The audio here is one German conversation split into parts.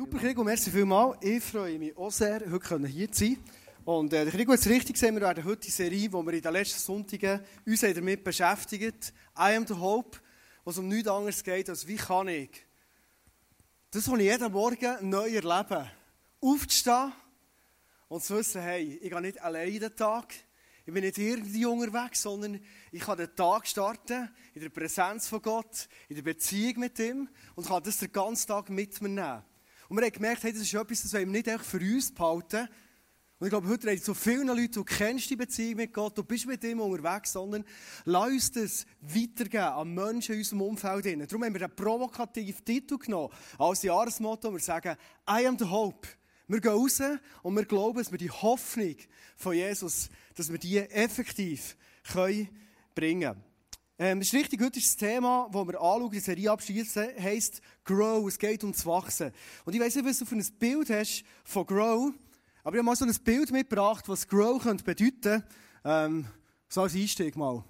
Super, Krigo, merci vielmals. Ich freue mich auch sehr, heute hier zu sein. Und äh, der Krigo hat es richtig gesehen, wir werden heute die Serie, wo wir in den letzten Sonntagen uns damit beschäftigt I am the Hope, was um nichts anderes geht, als wie kann ich das, was ich jeden Morgen neu erlebe, aufzustehen und zu wissen, hey, ich gehe nicht allein in den Tag, ich bin nicht irgendwie unterwegs, sondern ich kann den Tag starten in der Präsenz von Gott, in der Beziehung mit ihm und kann das den ganzen Tag mit mir nehmen. Und wir haben gemerkt, hey, das ist etwas, das wir nicht einfach für uns behalten. Und ich glaube, heute reden so viele Leute, du kennst die Beziehung mit Gott, du bist mit ihm unterwegs, sondern lass uns das weitergeben an Menschen in unserem Umfeld. Darum haben wir den provokativen Titel genommen, als Jahresmotto, wir sagen, I am the hope. Wir gehen raus und wir glauben, dass wir die Hoffnung von Jesus, dass wir die effektiv können bringen können. Ähm, das ist richtig, heute ist das Thema, das wir anschauen, die Serie abschließen, heisst Grow. Es geht ums Wachsen. Und ich weiss nicht, was du für ein Bild hast von Grow, aber ich habe mal so ein Bild mitgebracht, was Grow könnte bedeuten ähm, so als Einstieg mal.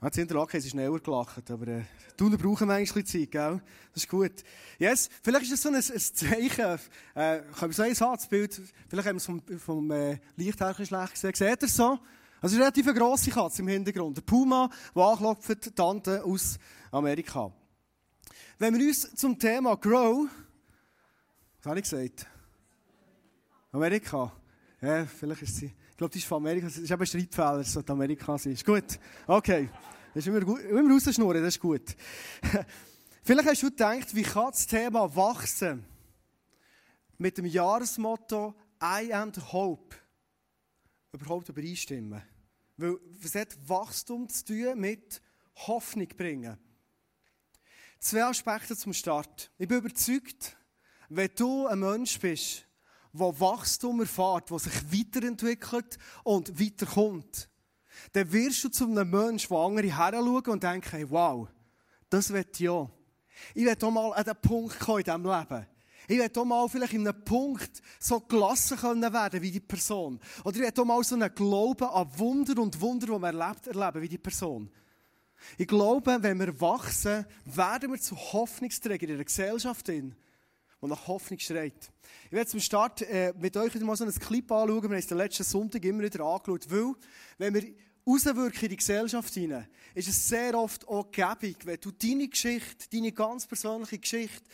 Jetzt in der ist schneller gelacht, aber äh, Tuner brauchen manchmal Zeit, gell? Das ist gut. Yes, vielleicht ist das so ein, ein Zeichen, äh, kann ich so eins haben, das Bild, vielleicht haben wir es vom, vom äh, Licht her schlecht gesehen. Seht ihr es so? Also eine relativ grosse Katze im Hintergrund. Der Puma, der anklopft, Tante aus Amerika. Wenn wir uns zum Thema Grow, was habe ich gesagt? Amerika. Ja, vielleicht ist sie, glaube, die ist von Amerika, das ist eben ein Schreibfehler, es sollte Amerika. Ist gut? Okay. Das ist immer gut. Immer rausschnurren, das ist gut. Vielleicht hast du gedacht, wie kann das Thema wachsen mit dem Jahresmotto I the Hope überhaupt übereinstimmen? Weil es hat Wachstum zu tun mit Hoffnung bringen. Zwei Aspekte zum Start. Ich bin überzeugt, wenn du ein Mensch bist, der Wachstum erfährt, der sich weiterentwickelt und weiterkommt, dann wirst du zu einem Menschen, der andere heranschauen und denken, hey, wow, das wird auch. Ich will auch mal an den Punkt kommen in diesem Leben. Ich will auch mal vielleicht in einem Punkt so gelassen können werden wie die Person. Oder ich will auch mal so einen Glauben an Wunder und Wunder, die man erlebt, erleben wie die Person. Ich glaube, wenn wir wachsen, werden wir zu Hoffnungsträgern in der Gesellschaft, die nach Hoffnung schreit. Ich werde zum Start äh, mit euch mal so ein Clip anschauen. Wir haben es den letzten Sonntag immer wieder angeschaut, weil, wenn wir rauswirken in die Gesellschaft hinein, ist es sehr oft auch gäbig, wenn du deine Geschichte, deine ganz persönliche Geschichte,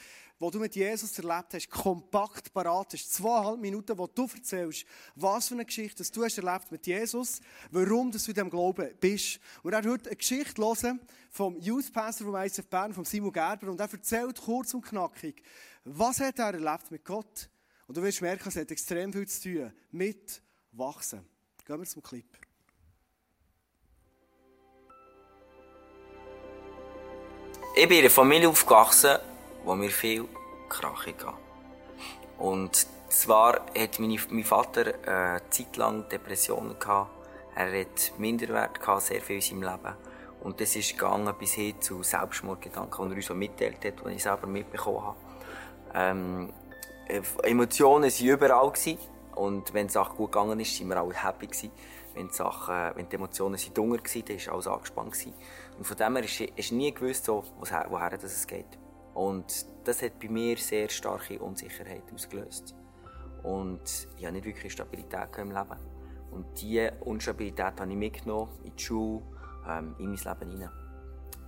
die du mit Jesus erlebt hast, kompakt parat hast. Zweieinhalb Minuten, wo du erzählst, was für eine Geschichte dass du hast erlebt mit Jesus, warum dass du in diesem Glauben bist. Und er heute eine Geschichte hören vom Youth Pastor vom ICF Bern, von Simon Gerber, und er erzählt kurz und knackig, was hat er erlebt mit Gott. Und du wirst merken, es hat extrem viel zu tun mit Wachsen. Gehen wir zum Clip. Ich bin in einer Familie aufgewachsen, wo mir viel Krach gab. Und zwar hat meine, mein Vater eine Zeit lang Depressionen gehabt. Er hat Minderwert gehabt, sehr viel in seinem Leben. Und das ist gegangen bis hin zu Selbstmordgedanken, die er uns so mitteilt hat, die ich selber mitbekommen habe. Ähm, Emotionen waren überall. Gewesen. Und wenn die Sache gut gegangen ist, waren wir alle happy. Gewesen. Wenn die, Sachen, wenn die Emotionen sind dunger waren, dann war alles angespannt. Gewesen. Und von dem her ist, ist nie gewusst, so, woher, das es geht. Und das hat bei mir sehr starke Unsicherheit ausgelöst. Und ich hatte nicht wirklich Stabilität im Leben. Und diese Unstabilität habe ich mitgenommen in die Schule, ähm, in mein Leben hinein.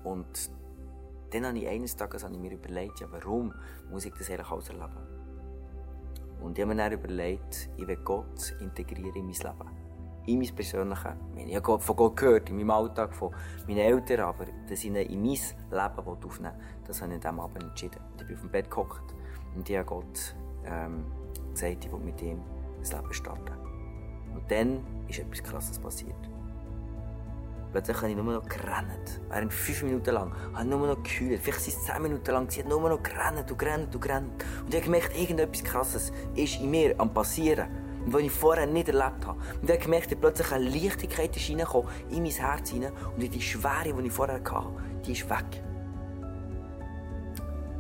Und dann habe ich eines Tages habe ich mir überlegt, ja, warum muss ich das eigentlich alles erleben? Und ich habe mir dann überlegt, ich will Gott integrieren in mein Leben in mein Persönliches. Ich habe von Gott gehört, in meinem Alltag, von meinen Eltern, aber dass ich ihn in mein Leben aufnehmen das habe ich an diesem Abend entschieden. Und ich bin auf dem Bett gehockt und ich habe Gott ähm, gesagt, ich will mit ihm das Leben starten. Und dann ist etwas Krasses passiert. Nur noch gerannt. Während fünf Minuten lang noch gekühlt. Vielleicht sind es zehn Minuten lang. Sie hat nur noch gerannt und gerannt und gerannt. Und ich gemerkt, irgendetwas Krasses ist in mir am passieren was ich vorher nicht erlebt habe. Und dann gemerkt, dass plötzlich eine Leichtigkeit ist in mein Herz hinein und die Schwere, die ich vorher hatte, die ist weg.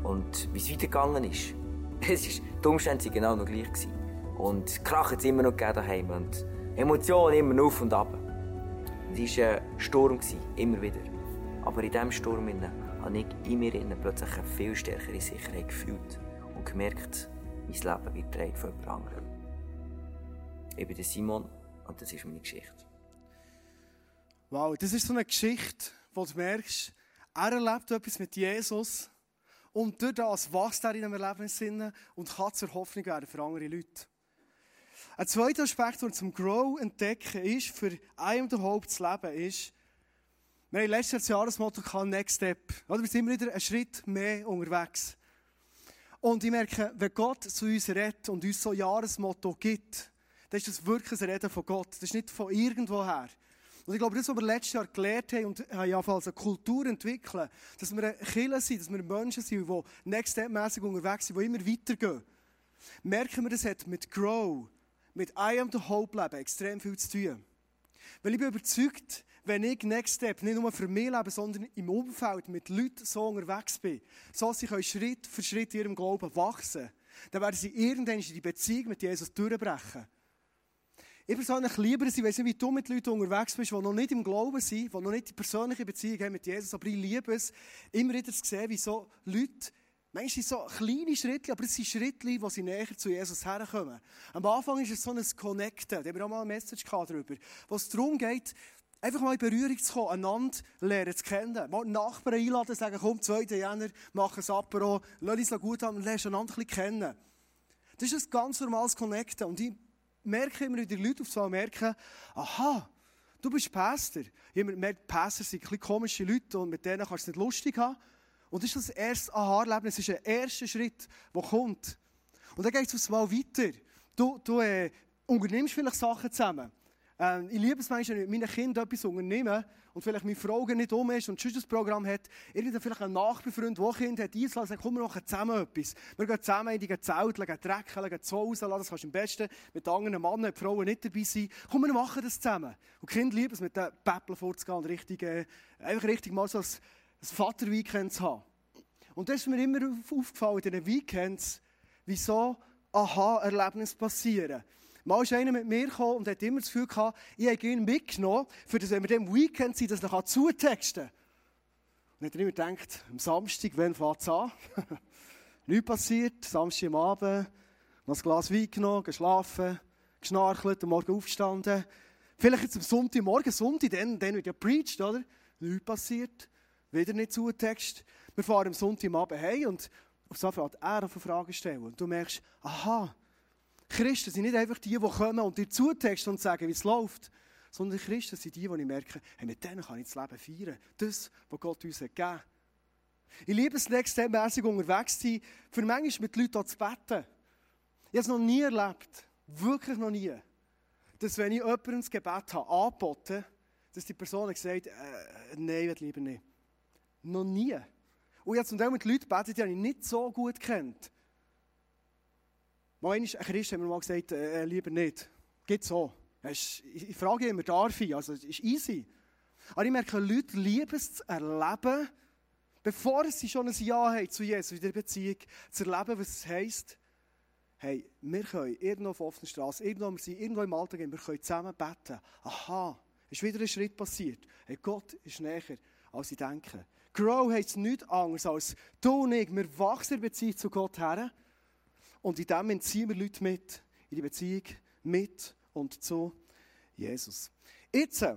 Und wie es weitergegangen ist, es ist, die Umstände waren genau noch gleich. Und Krach hat es immer noch daheim und Emotionen immer auf und ab. Es war ein Sturm, immer wieder. Aber in diesem Sturm habe ich in mir plötzlich eine viel stärkere Sicherheit gefühlt und gemerkt, mein Leben wird getragen von jemand anderem. Ich bin Simon und das ist meine Geschichte. Wow, das ist so eine Geschichte, wo du merkst, er erlebt etwas mit Jesus und durch das wächst er in einem Lebenssinn und kann zur Hoffnung werden für andere Leute. Ein zweiter Aspekt, den wir zum Grow entdecken, ist, für einen der Hope zu leben, ist, wir haben letztes Jahr das Motto gehabt, Next Step. Oder wir sind immer wieder einen Schritt mehr unterwegs. Und ich merke, wenn Gott zu uns redet und uns so ein Jahresmotto gibt, dann ist das wirklich ein Reden von Gott. Das ist nicht von irgendwoher. Und ich glaube, das, was wir letztes Jahr gelernt haben und haben als eine Kultur entwickeln, dass wir Killer sind, dass wir Menschen sind, die Next Step-mässig unterwegs sind, die immer weitergehen, merken wir, das hat mit Grow, mit I am the Hope Leben extrem viel zu tun. Weil ich bin überzeugt, wenn ich Next Step nicht nur für mich lebe, sondern im Umfeld mit Leuten so unterwegs bin, so sie können Schritt für Schritt in ihrem Glauben wachsen, dann werden sie irgendwann die Beziehung mit Jesus durchbrechen. Ich persönlich liebe es, ich weiß nicht, wie du mit Leuten unterwegs bist, die noch nicht im Glauben sind, die noch nicht die persönliche Beziehung haben mit Jesus, aber ich liebe es, immer wieder zu sehen, wie so Leute Manchmal sind so kleine Schritte, aber es sind Schritte, wo sie näher zu Jesus herkommen. Am Anfang ist es so ein Connecten, da haben wir auch mal eine Message darüber, wo es darum geht, einfach mal in Berührung zu kommen, einander lernen zu kennen. Mal Nachbarn einladen, sagen, komm, 2. Jänner, mach ein Apero, lass uns gut haben und lernst einander ein kennen. Das ist ein ganz normales Connecten. Und ich merke immer wieder, die Leute auf einmal merken, aha, du bist Pastor. Ich merke, Pastor sind ein bisschen komische Leute und mit denen kannst du es nicht lustig haben. Und das ist das erste Aha-Erlebnis, das ist der erste Schritt, der kommt. Und dann geht es Mal weiter. Du, du äh, unternimmst vielleicht Sachen zusammen. Ähm, ich liebe es manchmal, wenn meine Kinder etwas unternehmen und vielleicht meine Frau nicht um ist und schon das Programm hat, irgendwann vielleicht ein Nachbarfreund, der ein Kind hat, einzulassen, sagt, komm, wir machen zusammen etwas. Wir gehen zusammen in die Zelte, gehen drecken, gehen zu Hause, das kannst du am besten mit anderen Männern, Frauen nicht dabei sein. Komm, wir machen das zusammen. Und die Kinder lieben es, mit den Päppeln vorzugehen und richtig, äh, einfach richtig mal so ein, ein Vater-Weekend zu haben. Und das ist mir immer aufgefallen in diesen Weekends, wieso Aha-Erlebnisse passieren. Mal ist einer mit mir gekommen und hat immer das Gefühl gehabt, ich habe ihn mitgenommen, für das, wenn wir im Weekend sind, dass er zutexten kann. Und hat er immer gedacht, am Samstag, wann fängt es an? Nichts passiert, Samstag am Abend, noch ein Glas Wein genommen, geschlafen, geschnarchelt, am Morgen aufgestanden. Vielleicht jetzt am Sonntagmorgen, Sonntag, dann, dann wird ja preached, oder? Nichts passiert, wieder nicht Zutext. Wir fahren am Sonntagabend heim und auf so fängt er auf Fragen stellen. Und du merkst, aha, Christen sind nicht einfach die, die kommen und dir zutexten und sagen, wie es läuft, sondern Christen sind die, die ich merke, hey, mit denen kann ich das Leben feiern. Das, was Gott uns hat gegeben Ich liebe es, nächstmäßig unterwegs zu sein, für manchmal mit Leuten zu beten. Ich habe es noch nie erlebt, wirklich noch nie, dass wenn ich jemandem das Gebet habe angeboten, dass die Person gesagt hat, äh, nein, ich lieber nicht. Noch nie. Und ich habe zum Teil mit Leuten gebetet, die ich nicht so gut kennt. Ein Christ hat mir mal gesagt, äh, äh lieber nicht. Geht so. Ich frage immer, darf ich? Also, es ist easy. Aber ich merke, Leute lieben es zu erleben, bevor sie schon ein Ja haben zu Jesus in der Beziehung, zu erleben, was es heisst, hey, wir können irgendwo auf offener Straße, irgendwo, wir sind irgendwo im Alltag, wir können zusammen beten. Aha, ist wieder ein Schritt passiert. Hey, Gott ist näher, als ich denke. Grow heisst nichts anderes als du und ich, wir wachsen in Beziehung zu Gott her. Und in dem entziehen wir Leute mit, in die Beziehung mit und zu Jesus. Jetzt, äh,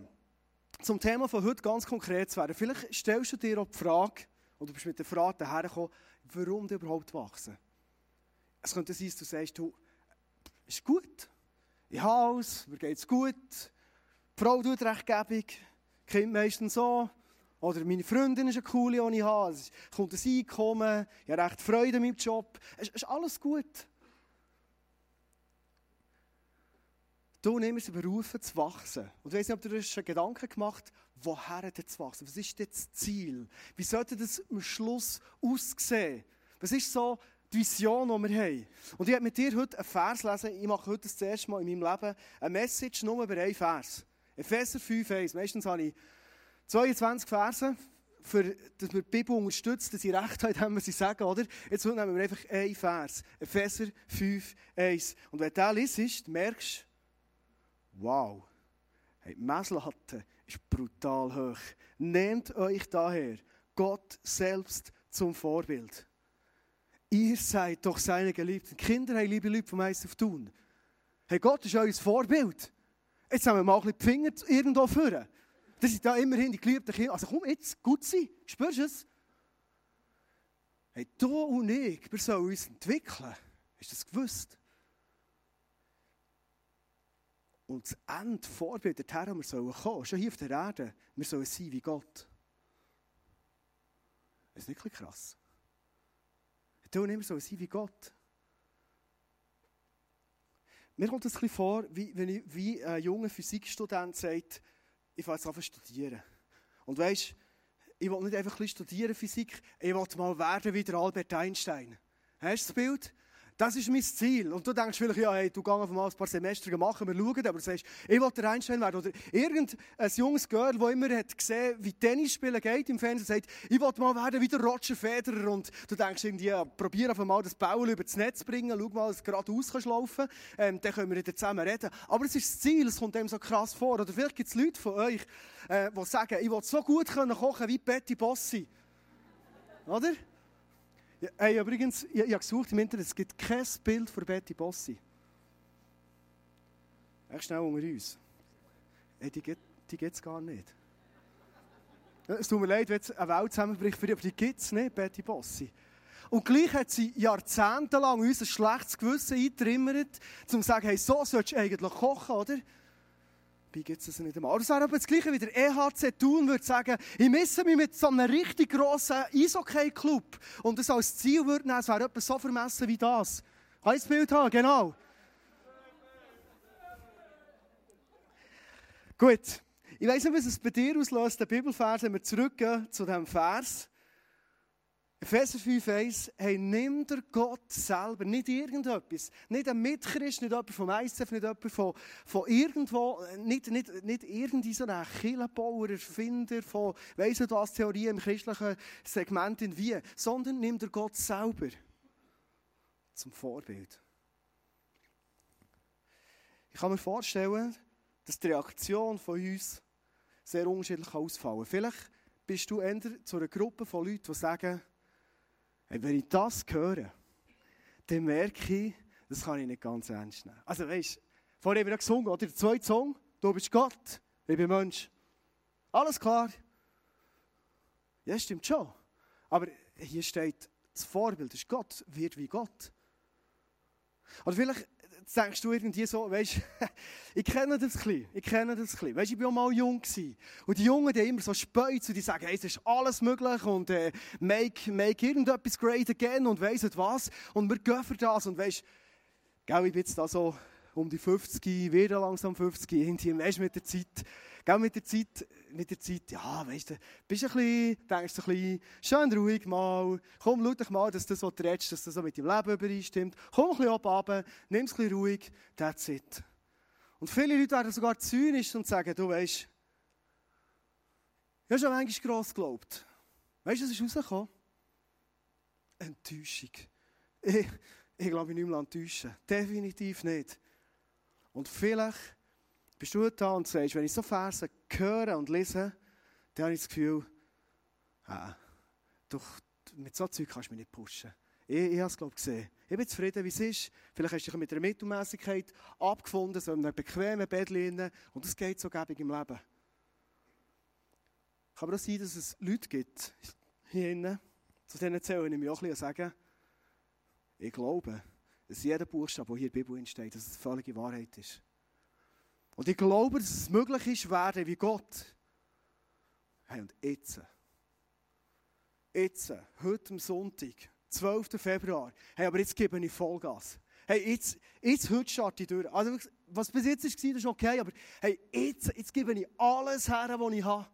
zum Thema von heute ganz konkret zu werden. Vielleicht stellst du dir auch die Frage, oder du bist mit der Frage hergekommen, warum du überhaupt wachsen. Es könnte sein, dass du sagst, du, ist gut, ich habe alles, mir geht es gut, die Frau tut rechtgebig, Kind meistens so, oder meine Freundin ist eine coole, die ich habe. Es kommt ein Einkommen. Ich habe recht Freude an meinem Job. Es ist alles gut. Du wir sind berufen zu wachsen. Und ich weiß nicht, ob du dir schon Gedanken gemacht hast, woher denn zu wachsen? Was ist das Ziel? Wie sollte das am Schluss aussehen? Was ist so die Vision, die wir haben? Und ich werde mit dir heute einen Vers lesen. Ich mache heute das erste Mal in meinem Leben eine Message nur über einen Vers. Epheser 5, 1. Meistens habe ich 22 Verse, für, dass wir die Bibel unterstützt, dass sie recht haben, was sie sagen, oder? Jetzt nehmen wir einfach einen Vers. Epheser 5, 1. Und wenn du den liest, merkst du, wow, hey, die Messlatte ist brutal hoch. Nehmt euch daher Gott selbst zum Vorbild. Ihr seid doch seine Geliebten. Kinder haben liebe Leute vom Eis auf tun. Hey, Gott ist euer Vorbild. Jetzt haben wir mal ein bisschen die Finger irgendwo führen. Das sind ja immerhin die geliebten Kinder. Also komm, jetzt gut sein. Spürst du es? Hey, du und ich, wir sollen uns entwickeln. Du das gewusst? Und das Ende Vorbild dorthin, wir sollen kommen, schon hier auf der Erde, wir sollen sein wie Gott. Das ist nicht krass. Du und ich, wir sollen sein wie Gott. Mir kommt es ein bisschen vor, wie, wenn ich, wie ein junger Physikstudent sagt, ich fange jetzt an zu studieren. Und weißt, ich will nicht einfach ein bisschen studieren Physik, ich will mal werden wie der Albert Einstein. Hast du das Bild? Das ist mein Ziel. Und du denkst vielleicht, ja, hey, du gehst mal ein paar Semester machen, wir schauen, aber du sagst, ich will der Einstein werden. Oder irgendein junges Girl, das immer hat gesehen, wie Tennis spielen geht im Fernsehen, sagt, ich will mal werden wie der Roger Federer. Und du denkst irgendwie, ja, probier einfach mal das Ball über das Netz zu bringen, schau mal, dass du geradeaus kannst laufen ähm, dann können wir wieder zusammen reden. Aber es ist das Ziel, es kommt dem so krass vor. Oder vielleicht gibt es Leute von euch, äh, die sagen, ich will so gut können kochen wie Betty Bossi. Oder? Hey, übrigens, ich, ich habe gesucht im Internet, es gibt kein Bild von Betty Bossi. Echt schnell unter uns. Hey, die gibt es gar nicht. Es tut mir leid, wenn jetzt eine Welt zusammenbricht für die, aber die gibt es nicht, Betty Bossi. Und gleich hat sie jahrzehntelang uns ein schlechtes Gewissen eingetrimmert, um zu sagen, hey, so sollst du eigentlich kochen, oder? Wie gibt es nicht einmal? Das wäre aber das Gleiche wie der EHC Thun würde sagen, ich misse mich mit so einem richtig grossen Eishockey-Club und das als Ziel würde nehmen, es wäre etwas so vermessen wie das. Das Bild haben? Genau. Gut. Ich weiss nicht, was es bei dir auslöst, der Bibelvers, wenn wir zurückgehen zu diesem Vers. Epheser 5, 1, hey, nimm der Gott selber, nicht irgendetwas, nicht ein Mitchrist, nicht jemand vom ICF, nicht jemand von, von irgendwo, nicht, nicht, nicht irgendwie so ein Killenbauer, Erfinder von, weiss nicht was, Theorie im christlichen Segment in wie, sondern nimm der Gott selber zum Vorbild. Ich kann mir vorstellen, dass die Reaktion von uns sehr unterschiedlich ausfallen kann. Vielleicht bist du eher zu einer Gruppe von Leuten, die sagen, Hey, wenn ich das höre, dann merke ich, das kann ich nicht ganz ernst nehmen. Also weißt, vorher haben wir gesungen, oder? Der zweite Song, du bist Gott, ich bin Mensch. Alles klar. Ja, stimmt schon. Aber hier steht, das Vorbild ist Gott, wird wie Gott. Oder vielleicht denkst du irgendwie so, weißt ich kenne das ein ich kenne das ein. Weißt, ich war auch mal jung gewesen. Und die Jungen, die immer so speuzen, die sagen, hey, es ist alles möglich und äh, make, make irgendetwas great again und weiss was. Und wir gehen für das und weißt, gell, ich bin jetzt da so um die 50, wieder langsam 50, irgendwie, weißt, mit der Zeit, gell, mit der Zeit, mit der Zeit, ja, weißt du, bist ein bisschen, denkst ein bisschen, schön ruhig mal, komm, schau dich mal, dass das, was du redest, dass das so mit deinem Leben übereinstimmt, komm ein bisschen runter, nimm es ein bisschen ruhig, that's it. Und viele Leute werden sogar zynisch und sagen, du weißt, ich habe schon manchmal gross geglaubt. Weißt du, was ist rausgekommen? Enttäuschung. Ich, ich glaube, ich nicht mehr enttäuschen. Definitiv nicht. Und vielleicht bist du da und sagst, wenn ich so Verse höre und lese, dann habe ich das Gefühl, ah, doch, mit so Zeug kannst du mich nicht pushen. Ich, ich habe es, glaube ich, gesehen. Ich bin zufrieden, wie es ist. Vielleicht hast du dich mit einer Mittelmäßigkeit abgefunden, so in einem bequemen Bett liegen. Und es geht so gäbig im Leben. Kann aber auch sein, dass es Leute gibt, hier innen, zu denen zähle ich mich auch ein bisschen sagen, ich glaube, dass jeder Buchstabe, der hier in der Bibel steht, dass es völlige Wahrheit ist. Und ich glaube, dass es möglich ist, werden wie Gott. Hey, und jetzt, jetzt, heute am Sonntag, 12. Februar, hey, aber jetzt gebe ich Vollgas. Hey, jetzt, jetzt heute starte ich durch. Also, was bis jetzt war, das ist okay, aber hey, jetzt, jetzt gebe ich alles her, was ich habe.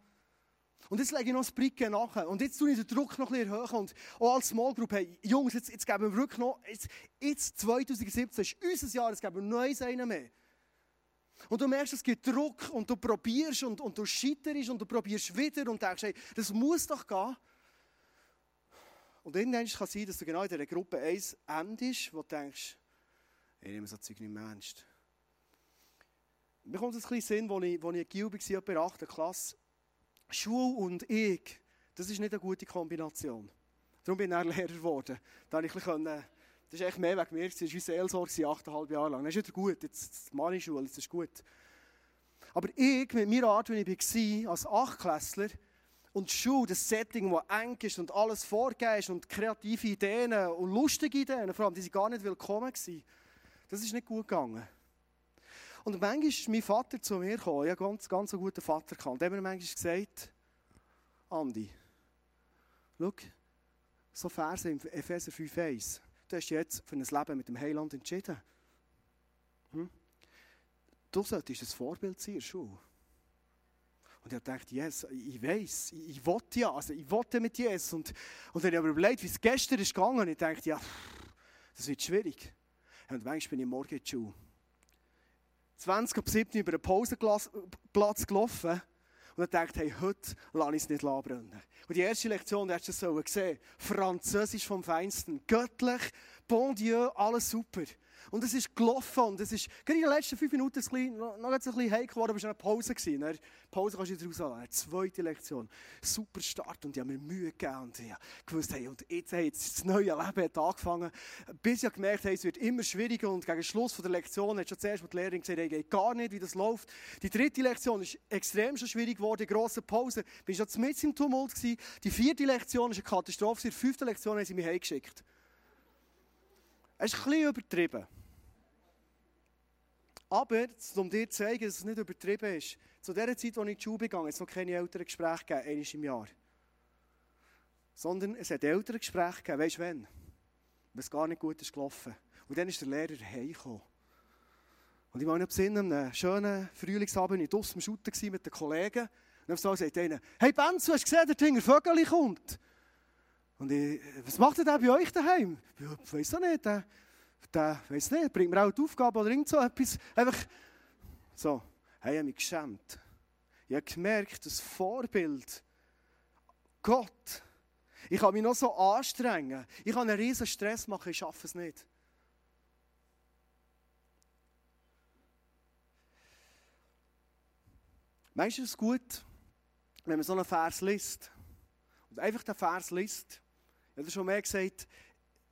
Und jetzt lege ich noch das Bricken nach. Und jetzt tue ich den Druck noch bisschen erhöhen. Und auch als Small Group, hey, Jungs, jetzt, jetzt geben wir wirklich noch, jetzt, jetzt 2017 ist unser Jahr, jetzt geben wir noch einen mehr. Und du merkst, es gibt Druck und du probierst und, und du scheiterst und du probierst wieder und denkst, hey, das muss doch gehen. Und irgendwann kann es sein, dass du genau in dieser Gruppe 1 endest, wo du denkst, ich nehme so Zeug nicht mehr ernst. Mir kommt es ein bisschen Sinn, als ich, als ich in Gilby war, bei der 8. Klasse, Schule und ich, Das ist nicht eine gute Kombination. Darum bin ich dann Lehrer geworden. Da ich können, das ist echt mehr wegen mir. Das war wie Seelsorge, achteinhalb Jahre lang. Das ist wieder gut, jetzt die Mani-Schule, das ist gut. Aber ich, mit meiner Art, wie ich war, als Achtklässler, und Schule, das Setting, das eng ist und alles vorgegeben und kreative Ideen und lustige Ideen, vor allem, die sind gar nicht willkommen gewesen. Das ist nicht gut gegangen. Und manchmal ist mein Vater zu mir gekommen, ich hatte ganz, ganz einen guten Vater gehabt, der hat mir manchmal gesagt, Andi, schau, so Verse im Epheser 5,1, du hast jetzt für ein Leben mit dem Heiland entschieden. Hm? Du solltest ein Vorbild sein in der Schule. Und ich dachte, yes, ich weiß, ich, ich wollte ja, also ich wollte mit Jesus. Und, und dann habe ich aber überlegt, wie es gestern ist gegangen. Und ich dachte, ja, das wird schwierig. Und manchmal bin ich morgen in die Schule. 20 ab 7 über den Pausenplatz gelaufen. Und dann dachte hey, heute lasse ich es nicht brennen. Und die erste Lektion, die hast du so gesehen. Französisch vom Feinsten. Göttlich, bon Dieu, alles super. Und es ist gelaufen und es ist, gerade in den letzten fünf Minuten ein bisschen, noch, noch ein bisschen heikel geworden, aber es war eine Pause. Gewesen. Eine Pause kannst du wieder rauslassen. Eine zweite Lektion. Super Start und die haben mir Mühe gegeben und ich gewusst, hey, und jetzt, hey, das neue Leben hat angefangen. Bis ich gemerkt habe, es wird immer schwieriger und gegen Schluss der Lektion hat schon zuerst mit der Lehrerin gesagt, hey, geht gar nicht, wie das läuft. Die dritte Lektion ist extrem schon schwierig geworden, grosse Pause. Ich war schon mit im Tumult gewesen. Die vierte Lektion ist eine Katastrophe. Die fünfte Lektion haben sie mich heimgeschickt. Es ist ein bisschen übertrieben. Aber, um dir zu zeigen, dass es nicht übertrieben ist, zu der Zeit, als ich in die Schule begangen es noch keine älteren Gespräche gegeben, einmal im Jahr. Sondern es hat ältere Gespräche gegeben, weißt du wann? Wenn es gar nicht gut ist gelaufen. Und dann ist der Lehrer heimgekommen. Und ich war nicht Sinn, einem schönen Frühlingsabend in draussen Schutten mit den Kollegen. Und auf so sagt einer, hey Benz, du hast gesehen, der Dinger Vögel kommt. Und ich, was macht der bei euch daheim? Ich weiß auch nicht. Der, der weiß nicht, bringt mir auch die Aufgabe oder irgend so etwas. Einfach so. Hey, ich habe mich geschämt. Ich habe gemerkt, das Vorbild, Gott, ich kann mich noch so anstrengen. Ich kann einen riesen Stress machen, ich schaffe es nicht. Meinst du es gut, wenn man so einen Vers liest? Und einfach den Vers liest. Ich habe schon mehr gesagt,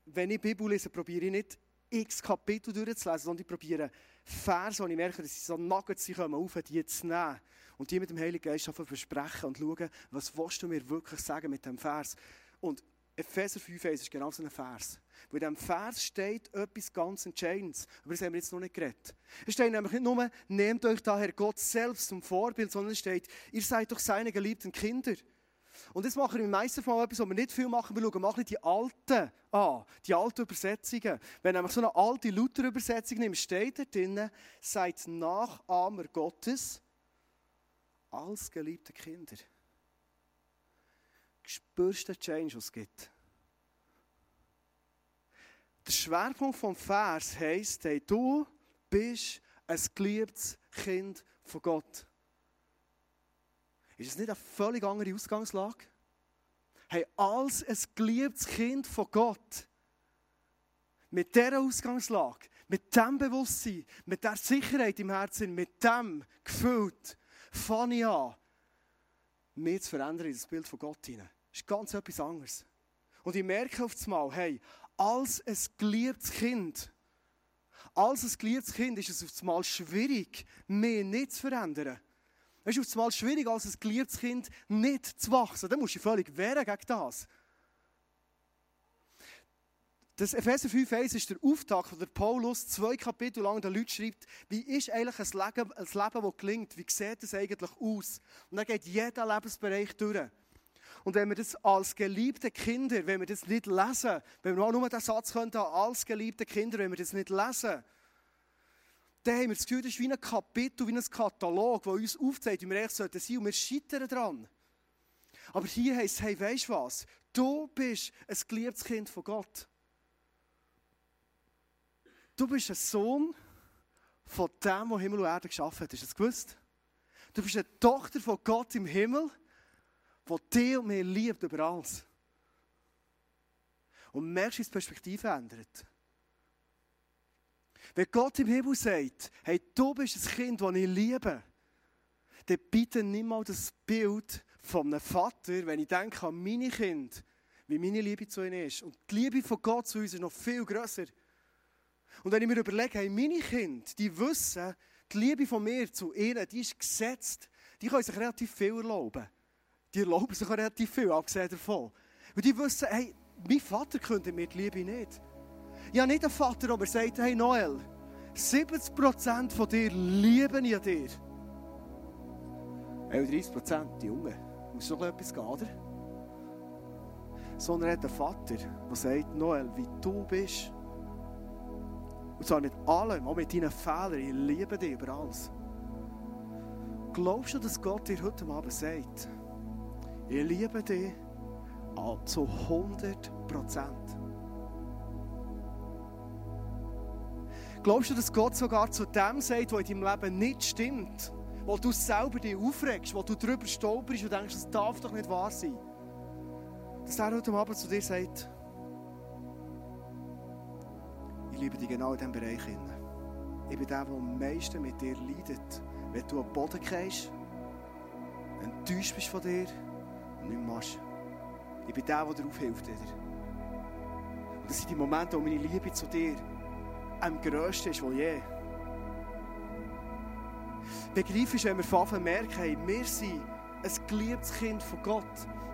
wenn ich Bibel lese, probiere ich nicht x Kapitel durchzulesen, sondern ich probiere Vers, wo ich merke, dass sie so Nuggets kommen, auf, die zu nehmen. Und die mit dem Heiligen Geist einfach besprechen und schauen, was willst du mir wirklich sagen mit dem Vers. Und Epheser 5 ist genau so ein Vers. Wo in diesem Vers steht etwas ganz Entscheidendes. Aber das haben wir jetzt noch nicht geredet. Es steht nämlich nicht nur, nehmt euch daher Gott selbst zum Vorbild, sondern es steht, ihr seid doch seine geliebten Kinder. Und jetzt machen wir im meisten Fall etwas, was wir nicht viel machen. Wir schauen mal die alten an, die alten Übersetzungen. Wenn nämlich so eine alte Luther-Übersetzung nimmt, steht da drinnen, seid Nachahmer Gottes als geliebte Kinder. Spürst den Change, was es gibt? Der Schwerpunkt vom Vers heisst, hey, du bist ein geliebtes Kind von Gott. Ist es nicht eine völlig andere Ausgangslage? Hey, als ein geliebtes Kind von Gott, mit dieser Ausgangslage, mit diesem Bewusstsein, mit dieser Sicherheit im Herzen, mit dem gefüllt, fange ich an, mich zu verändern in das Bild von Gott hinein. Das ist ganz etwas anderes. Und ich merke auf einmal, hey, als ein geliebtes Kind, als ein geliebtes Kind ist es auf einmal schwierig, mich nicht zu verändern. Es ist mal schwierig, als ein geliebtes Kind nicht zu wachsen. Dann musst du völlig wehren gegen das. Das Epheser 5,1 ist der Auftakt, wo der Paulus zwei Kapitel lang den Leuten schreibt, wie ist eigentlich ein Leben, ein Leben, das gelingt? Wie sieht es eigentlich aus? Und dann geht jeder Lebensbereich durch. Und wenn wir das als geliebte Kinder, wenn wir das nicht lesen, wenn wir nur den Satz könnten, als geliebte Kinder, wenn wir das nicht lesen, dann haben wir das Gefühl, das ist wie ein Kapitel, wie ein Katalog, der uns aufzeigt, wie wir echt sein sollten und wir scheitern daran. Aber hier heisst es, hey, weisst du was? Du bist ein geliebtes Kind von Gott. Du bist ein Sohn von dem, der Himmel und Erde geschaffen hat. Hast du das gewusst? Du bist eine Tochter von Gott im Himmel, die dich und mich liebt über alles. Und merkst, wie die Perspektive ändert. Wenn Gott im Himmel sagt, hey, du bist ein Kind, das ich liebe, dann bitte nimm mal das Bild von einem Vater, wenn ich denke an meine Kinder, wie meine Liebe zu ihnen ist. Und die Liebe von Gott zu uns ist noch viel grösser. Und wenn ich mir überlege, hey, meine Kinder, die wissen, die Liebe von mir zu ihnen, die ist gesetzt. Die können sich relativ viel erlauben. Die erlauben sich auch relativ viel, abgesehen davon. Und die wissen, hey, mein Vater könnte mir die Liebe nicht. Ich habe nicht einen Vater, der sagt, hey Noel, 70% von dir lieben ich dir. Hey, 30% die Jungen. Muss doch etwas gehen, oder? Sondern er hat einen Vater, der sagt, Noel, wie du bist, und zwar mit allem, auch mit deinen Fehlern. Ich liebe dich über alles. Glaubst du, dass Gott dir heute Abend sagt, ich liebe dich zu 100 Prozent? Glaubst du, dass Gott sogar zu dem sagt, was in deinem Leben nicht stimmt? Wo du selber dich aufregst, wo du darüber stolperst und denkst, das darf doch nicht wahr sein. Dass er heute Abend zu dir sagt, ich liebe dich genau in diesem Bereich. Ich bin der, der am meisten mit dir leidet. Wenn du am Boden gehst, enttäuscht bist von dir und nicht machst. Ich bin der, der dir aufhilft. Und das sind die Momente, wo meine Liebe zu dir am grössten ist, wo je. Begreif ist, wenn wir von merken, wir sind ein geliebtes Kind von Gott,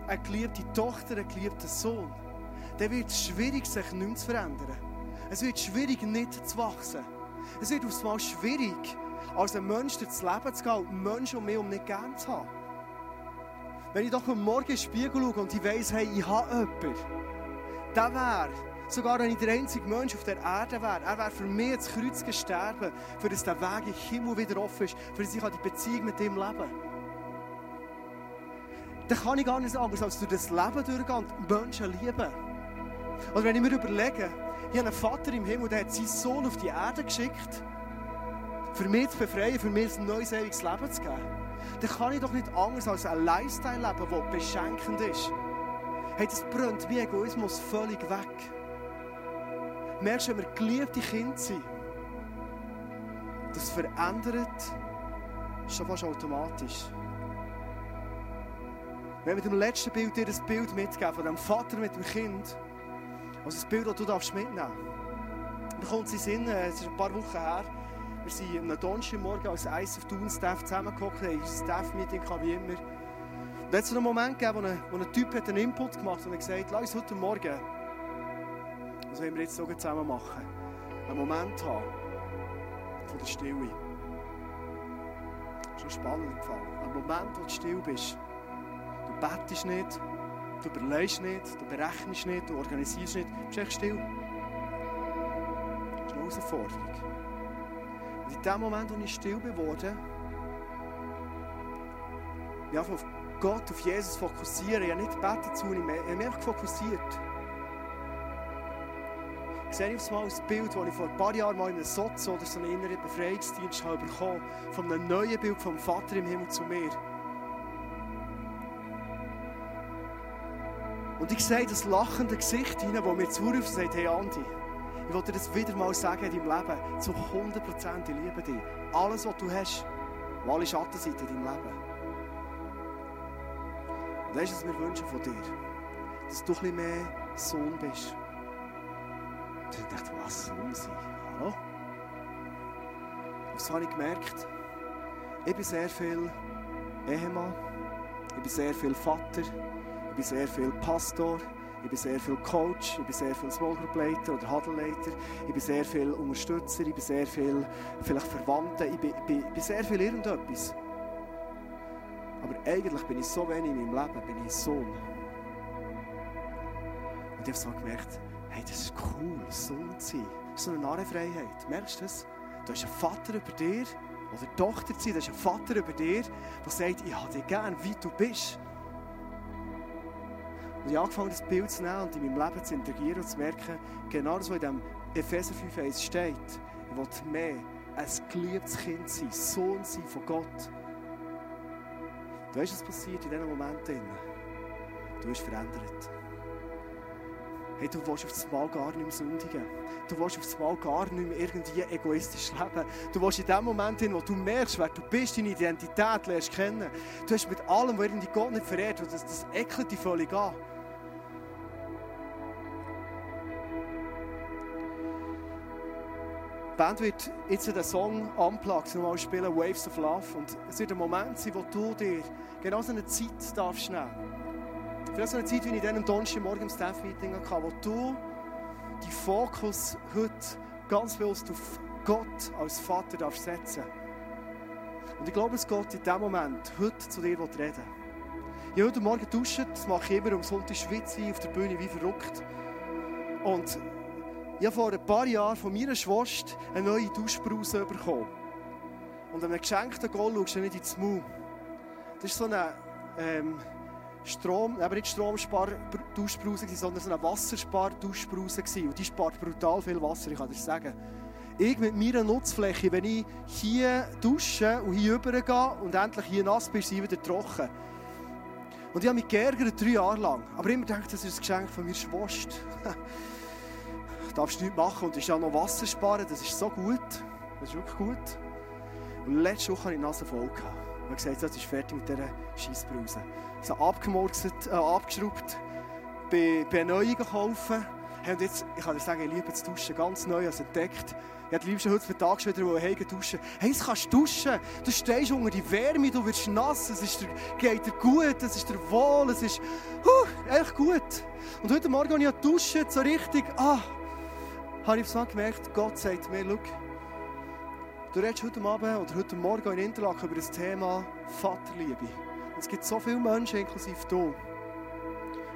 eine geliebte Tochter, ein geliebter Sohn, dann wird es schwierig, sich nicht zu verändern. Es wird schwierig, nicht zu wachsen. Es wird aufs Mal schwierig, als ein Mensch durchs Leben zu gehen und Menschen um mich um nicht gern zu haben. Wenn ich doch am Morgen in den Spiegel schaue und ich weiss, hey, ich habe jemanden, der wäre, sogar wenn ich der einzige Mensch auf der Erde wäre, er wäre für mich ins Kreuz gestorben, für dass der Weg in den Himmel wieder offen ist, für dass ich die Beziehung mit ihm leben kann. Dann kann ich gar nicht anders, als durch das Leben durchgehen und Menschen lieben. Oder wenn ich mir überlege, ich habe einen Vater im Himmel, der hat seinen Sohn auf die Erde geschickt, für mich zu befreien, für mir ein neues, ewiges Leben zu geben. Dann kann ich doch nicht anders als ein Lifestyle leben, der beschenkend ist. Hey, das brennt wie Egoismus völlig weg. Merkst wenn wir geliebte Kinder sind, das verändert schon fast automatisch. Wenn wir mit dem letzten Bild dir das Bild mitgeben von dem Vater mit dem Kind, also ein Bild, das du darfst mitnehmen darfst. Dann kommt es in äh, es ist ein paar Wochen her, wir sind am Donnerstagmorgen als Ice of Toon Staff zusammengehockt, haben ein Staff-Meeting wie immer. Und dann hat es einen Moment gegeben, wo ein, wo ein Typ hat einen Input gemacht und hat gesagt, lass uns heute Morgen, was wollen wir jetzt so zusammen machen, einen Moment haben von der Stille. Das ist schon spannend gefallen. Ein Moment, wo du still bist. Du bettest nicht, Du überlegst nicht, du berechnest nicht, du organisierst nicht. Du bist echt still. Das ist eine Herausforderung. Und in dem Moment, wo ich still geworden ich habe auf Gott, auf Jesus fokussieren. Ich habe nicht gebetet zu ihm, ich habe mich fokussiert. Ich sehe auf einmal ein Bild, das ich vor ein paar Jahren mal in einem Sotz oder so einen inneren Befreiungsdienst habe bekommen von einem neuen Bild vom Vater im Himmel zu mir. Und ich sehe das lachende Gesicht hinein, das mir zuruft und sagt, hey Andi, ich will dir das wieder mal sagen in deinem Leben. Zu 100 Prozent, ich liebe dich. Alles, was du hast, und alle Schattenseiten in deinem Leben. Und das ist, was wir wünschen von dir. Dass du ein bisschen mehr Sohn bist. Und ich dachte, was Sohn sein? Hallo? Und so habe ich gemerkt, ich bin sehr viel Ehemann, ich bin sehr viel Vater, ich bin sehr viel Pastor, ich bin sehr viel Coach, ich bin sehr viel Small Group Leiter oder Huddle-Leiter, ich bin sehr viel Unterstützer, ich bin sehr viel vielleicht Verwandte, ich bin, bin, bin sehr viel irgendetwas. Aber eigentlich bin ich so wenig in meinem Leben, bin ich Sohn. Und ich habe so gemerkt, hey, das ist cool, Sohn zu sein. So eine Narrenfreiheit. Merkst du das? Du hast einen Vater über dir, oder Tochter zu sein, du hast einen Vater über dir, der sagt, ich habe dich gern, wie du bist. Und ich habe angefangen, das Bild zu nehmen und in meinem Leben zu integrieren und zu merken, genau das, was in diesem Epheser 5 steht. Ich will mehr ein geliebtes Kind sein, Sohn sein von Gott. Du weißt, was passiert in diesen Momenten? Du bist verändert. Hey, du willst auf das Mal gar nicht mehr sündigen. Du willst auf das Mal gar nicht mehr irgendwie egoistisch leben. Du willst in dem Moment hin, wo du merkst, wer du bist, deine Identität lernst kennen. Du hast mit allem, was irgendwie Gott nicht verehrt, das, das ekelt dich völlig an. Die Band wird jetzt den Song Unplugged nochmal spielen, Waves of Love. Und es wird ein Moment sein, wo du dir genau so eine Zeit darfst nehmen Vielleicht so eine Zeit, wie ich dann am Donnerstagmorgen im Staff-Meeting hatte, wo du die Fokus heute ganz bewusst auf Gott als Vater darfst setzen Und ich glaube, dass Gott in diesem Moment heute zu dir reden will. Ich heute Morgen duschen, das mache ich immer um Sonntag schwitze auf der Bühne wie verrückt. Und ich habe vor ein paar Jahren von meiner Schwester eine neue Duschbrause bekommen. Und an einem geschenkten Gold schaust du nicht ins Maul. Das ist so eine... Ähm, Strom, eben nicht Stromspar-Duschbrause, sondern so eine Wasserspar-Duschbrause. Und die spart brutal viel Wasser, ich kann dir sagen. Ich mit meiner Nutzfläche, wenn ich hier dusche und hier rübergehe und endlich hier nass bin, ist sie wieder trocken. Und ich habe mich geärgert, drei Jahre lang. Aber immer gedacht, das ist ein Geschenk von mir Schwester. du darfst nichts machen und es ist ja noch Wasser sparen, das ist so gut. Das ist wirklich gut. Und letzte Woche hatte ich die Nase voll. Und gesagt, jetzt ist fertig mit dieser Scheissbrause. So abgemurkset, äh, abgeschraubt, bei, bei neuen gekauft. Hey, und jetzt, ich kann dir sagen, ich liebe das Duschen, ganz neu, also entdeckt. Ich hätte liebsten heute für Tag wieder heim duschen. Hey, jetzt kannst du duschen. Du stehst unter die Wärme, du wirst nass, es ist dir, geht dir gut, es ist dir wohl, es ist huh, echt gut. Und heute Morgen, als ich dusche, so richtig, ah, habe ich so gemerkt, Gott sagt mir, schau, Du redest heute Abend oder heute Morgen in Interlaken über das Thema Vaterliebe. Es gibt so viele Menschen, inklusive du.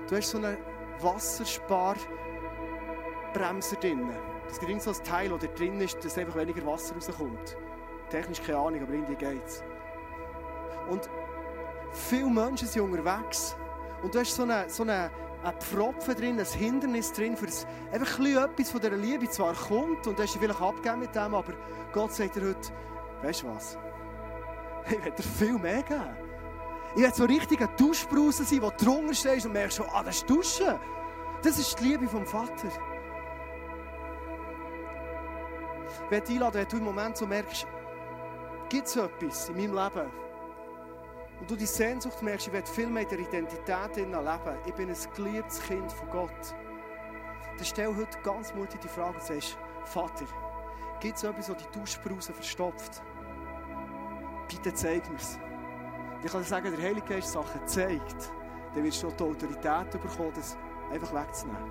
Du hast so eine Wassersparbremse drin. Es gibt so ein Teil, das drin ist, dass einfach weniger Wasser rauskommt. Technisch keine Ahnung, aber irgendwie es. Und viele Menschen sind unterwegs. Und du hast so eine, so eine ein Pfropfen drin, ein Hindernis drin, für das einfach etwas von dieser Liebe zwar kommt und du hast dich vielleicht abgegeben mit dem, aber Gott sagt dir heute, weißt du was? Ich werde dir viel mehr geben. Ich werde so richtig ein Duschbrause sein, wo du drunter stehst und merkst schon, ah, das ist Duschen. Das ist die Liebe vom Vater. Ich werde einladen, wenn du im Moment so merkst, gibt es etwas in meinem Leben, und du die Sehnsucht merkst, ich werde viel mehr in der Identität leben. Ich bin ein geliebtes Kind von Gott. Dann stell heute ganz mutig die Frage und sagst, Vater, gibt es etwas, das die Duschbrause verstopft? Bitte zeig mir's. Ich kann dir sagen, der Heilige Geist Sachen zeigt, dann wirst du die Autorität bekommen, das einfach wegzunehmen.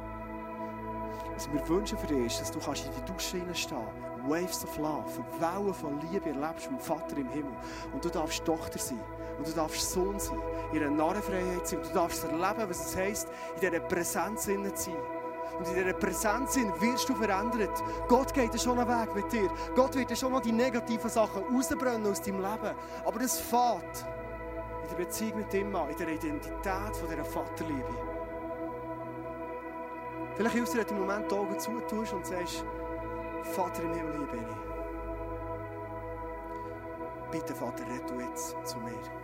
Was wir wünschen für dich ist, dass du kannst in die Dusche hineinstehen Waves of Love, Wellen von Liebe erlebst vom Vater im Himmel. Und du darfst Tochter sein. Und du darfst Sohn sein. In einer Narrenfreiheit sein. Und du darfst erleben, was es heisst, in dieser Präsenz zu sein. Und in dieser Präsenz wirst du verändert. Gott geht schon einen Weg mit dir. Gott wird schon noch die negativen Sachen rausbrennen aus deinem Leben. Aber das fährt in der Beziehung mit ihm an, in der Identität von dieser Vaterliebe. Vielleicht hilfst du dir, im Moment die Augen zutust und sagst, Vater im Himmel, liebe ich. Bitte, Vater, red du jetzt zu mir.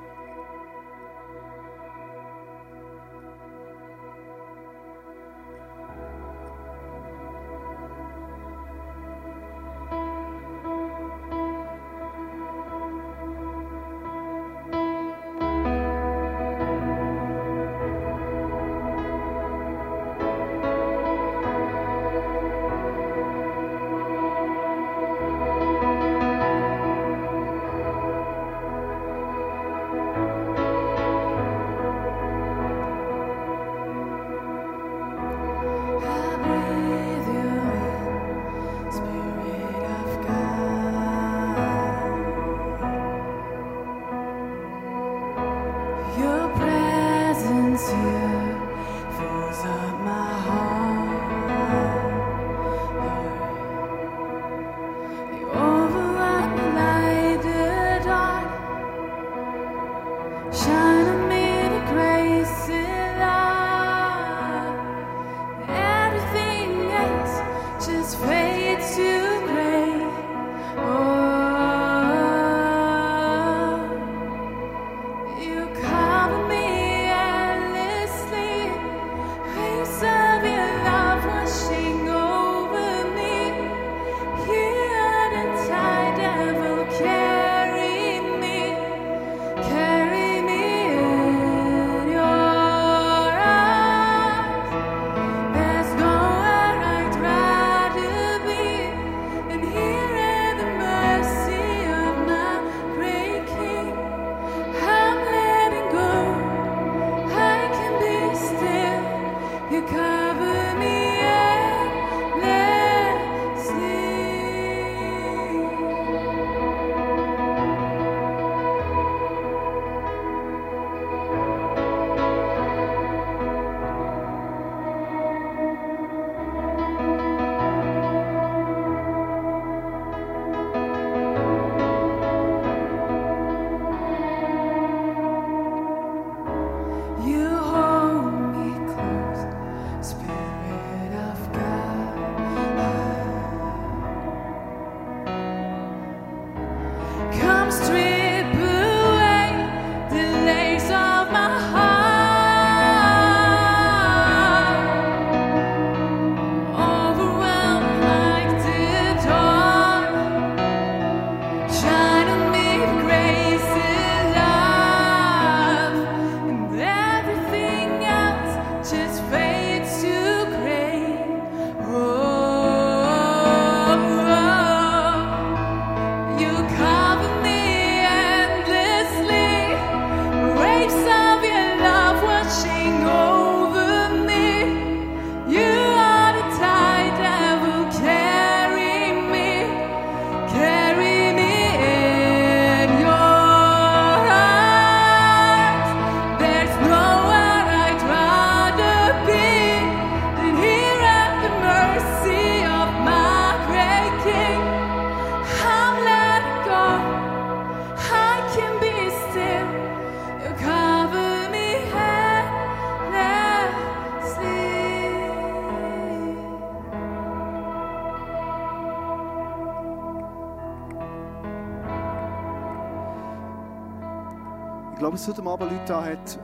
Dass heute Abend Leute da hat,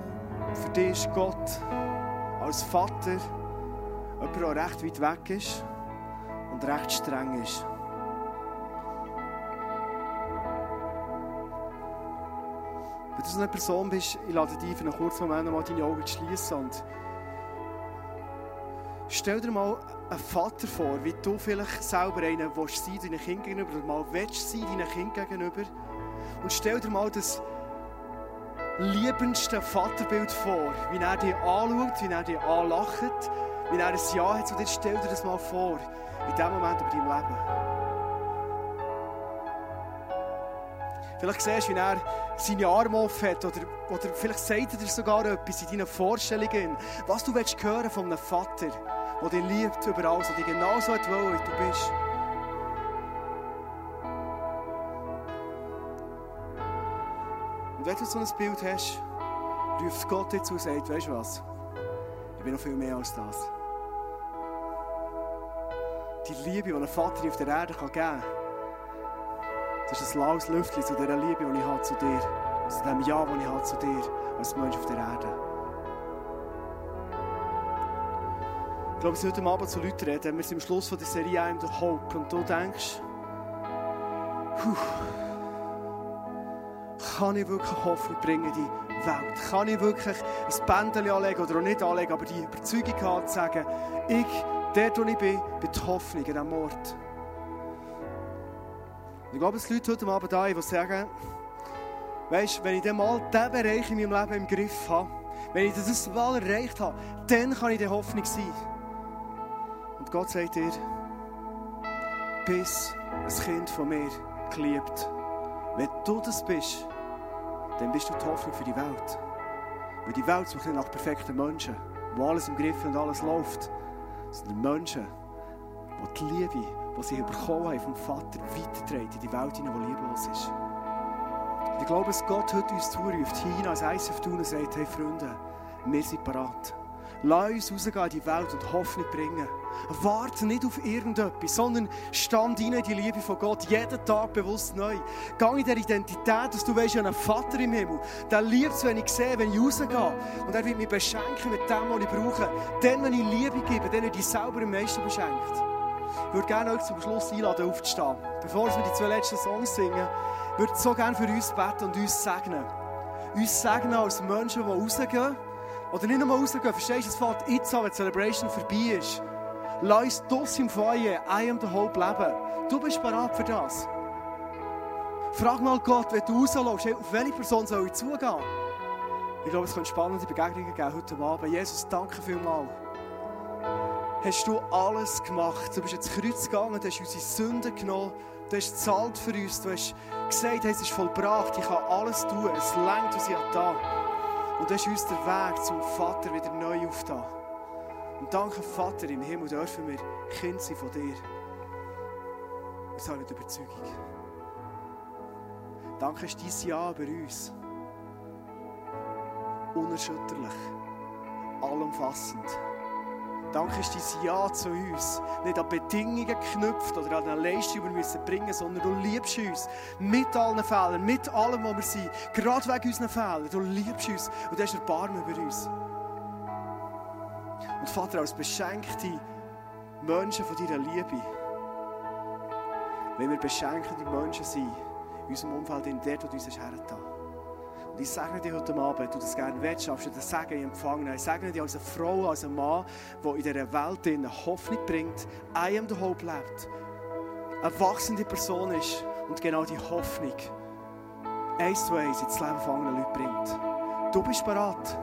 für dich ist Gott als Vater jemand, der recht weit weg ist und recht streng ist. Wenn du so eine Person bist, ich lade dich für einen kurzen Moment mal deine Augen zu schließen und stell dir mal einen Vater vor, wie du vielleicht selber einen willst sein, deinen Kind gegenüber, oder mal willst sein, deinen Kind gegenüber. Und stell dir mal das liebendste Vaterbild vor, wie er dich anschaut, wie er dich anlacht, wie er ein Ja hat zu dir. Stell dir das mal vor, in dem Moment über deinem Leben. Vielleicht siehst du, wie er seine Arme offen hat oder, oder vielleicht sagt er dir sogar etwas in deinen Vorstellungen, was du willst hören von einem Vater, der dich liebt über alles, der dich genauso will, wie du bist. Und wenn du so ein Bild hast, ruft Gott dir zu und sagt, weißt du was? Ich bin noch viel mehr als das. Die Liebe, die ein Vater auf der Erde geben kann, das ist ein laues Lüftchen zu dieser Liebe, die ich habe zu dir. Zu dem Ja, das ich habe zu dir als Mensch auf der Erde. Ich glaube, es ist heute Abend zu Leuten reden. Wir sind am Schluss von der Serie «I'm the Hope» und du denkst, Puh, kann ich wirklich Hoffnung bringen in die Welt? Kann ich wirklich ein Bändchen anlegen oder auch nicht anlegen, aber die Überzeugung haben, zu sagen, ich, dort wo ich bin, bin die Hoffnung an diesem Ort. Ich glaube, es Leute heute Abend da, die sagen, weißt, wenn ich dann mal diesen Bereich in meinem Leben im Griff habe, wenn ich das mal erreicht habe, dann kann ich die Hoffnung sein. Und Gott sagt dir, bist ein Kind von mir geliebt. Wenn du das bist, dann bist du die Hoffnung für die Welt. Weil die Welt sucht nicht nach perfekten Menschen, wo alles im Griff und alles läuft. Sondern Menschen, die die Liebe, die sie bekommen haben vom Vater, weitertragen in die Welt hinein, die lieblos ist. Und ich glaube, dass Gott heute uns zuruft, hier als ICF tun und sagt, hey Freunde, wir sind bereit. Lass uns rausgehen in die Welt und Hoffnung bringen. Warte nicht auf irgendetwas, sondern stand in die Liebe von Gott jeden Tag bewusst neu. Geh in der Identität, dass du weißt, ich einen Vater im Himmel. Der liebt es, wenn ich sehe, wenn ich rausgehe. Und er wird mich beschenken mit dem, was ich brauche. Dann, wenn ich Liebe gebe, dann wird ich selber am meisten beschenkt. Ich würde gerne euch zum Schluss einladen, aufzustehen. Bevor wir die zwei letzten Songs singen, würde ich so gerne für uns beten und uns segnen. Uns segnen als Menschen, die rausgehen. Oder nicht nur rausgehen, verstehst du, es fällt jetzt an, wenn die Celebration vorbei ist. Lass uns im Feuer I am the Hope leben. Du bist bereit für das. Frag mal Gott, wenn du rauslässt, auf welche Person soll ich zugehen? Ich glaube, es könnte spannende Begegnungen geben heute Abend. Jesus, danke vielmals. Hast du alles gemacht. Du bist ins Kreuz gegangen, du hast unsere Sünden genommen, du hast gezahlt für uns, du hast gesagt, es ist vollbracht, ich kann alles tun, es längt, was ich da. Und du hast uns den Weg zum Vater wieder neu aufgetan. Und danke, Vater im Himmel, dürfen wir Kind sein von dir. Das habe ich Überzeugung. Danke, ist dein Ja über uns. Unerschütterlich. Allumfassend. Danke ist dein Ja zu uns. Nicht an Bedingungen geknüpft oder an eine Leistung, die wir bringen müssen, sondern du liebst uns. Mit allen Fehlern, mit allem, was wir sind. Gerade wegen unseren Fehlern. Du liebst uns und du hast Erbarmen über uns. Und Vater, als beschenkte Menschen von deiner Liebe, wenn wir beschenkte Menschen sind, in unserem Umfeld, in der du uns hergetan Und ich sage dir heute Abend, du das gerne willst, darfst du das Sagen empfangen. Ich sage dir als eine Frau, als ein Mann, der in dieser Welt eine Hoffnung bringt, I am the hope lebt, eine wachsende Person ist und genau die Hoffnung eins zu eins ins Leben von anderen Leuten bringt. Du bist bereit.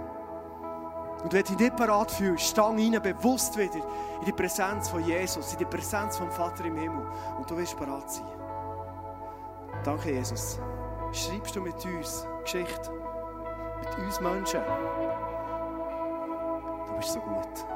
Und wenn du dich nicht bereit fühlst, stang rein, bewusst wieder in die Präsenz von Jesus, in die Präsenz vom Vater im Himmel. Und du wirst bereit sein. Danke, Jesus. Schreibst du mit uns Geschichte? Mit uns Menschen? Du bist so gut.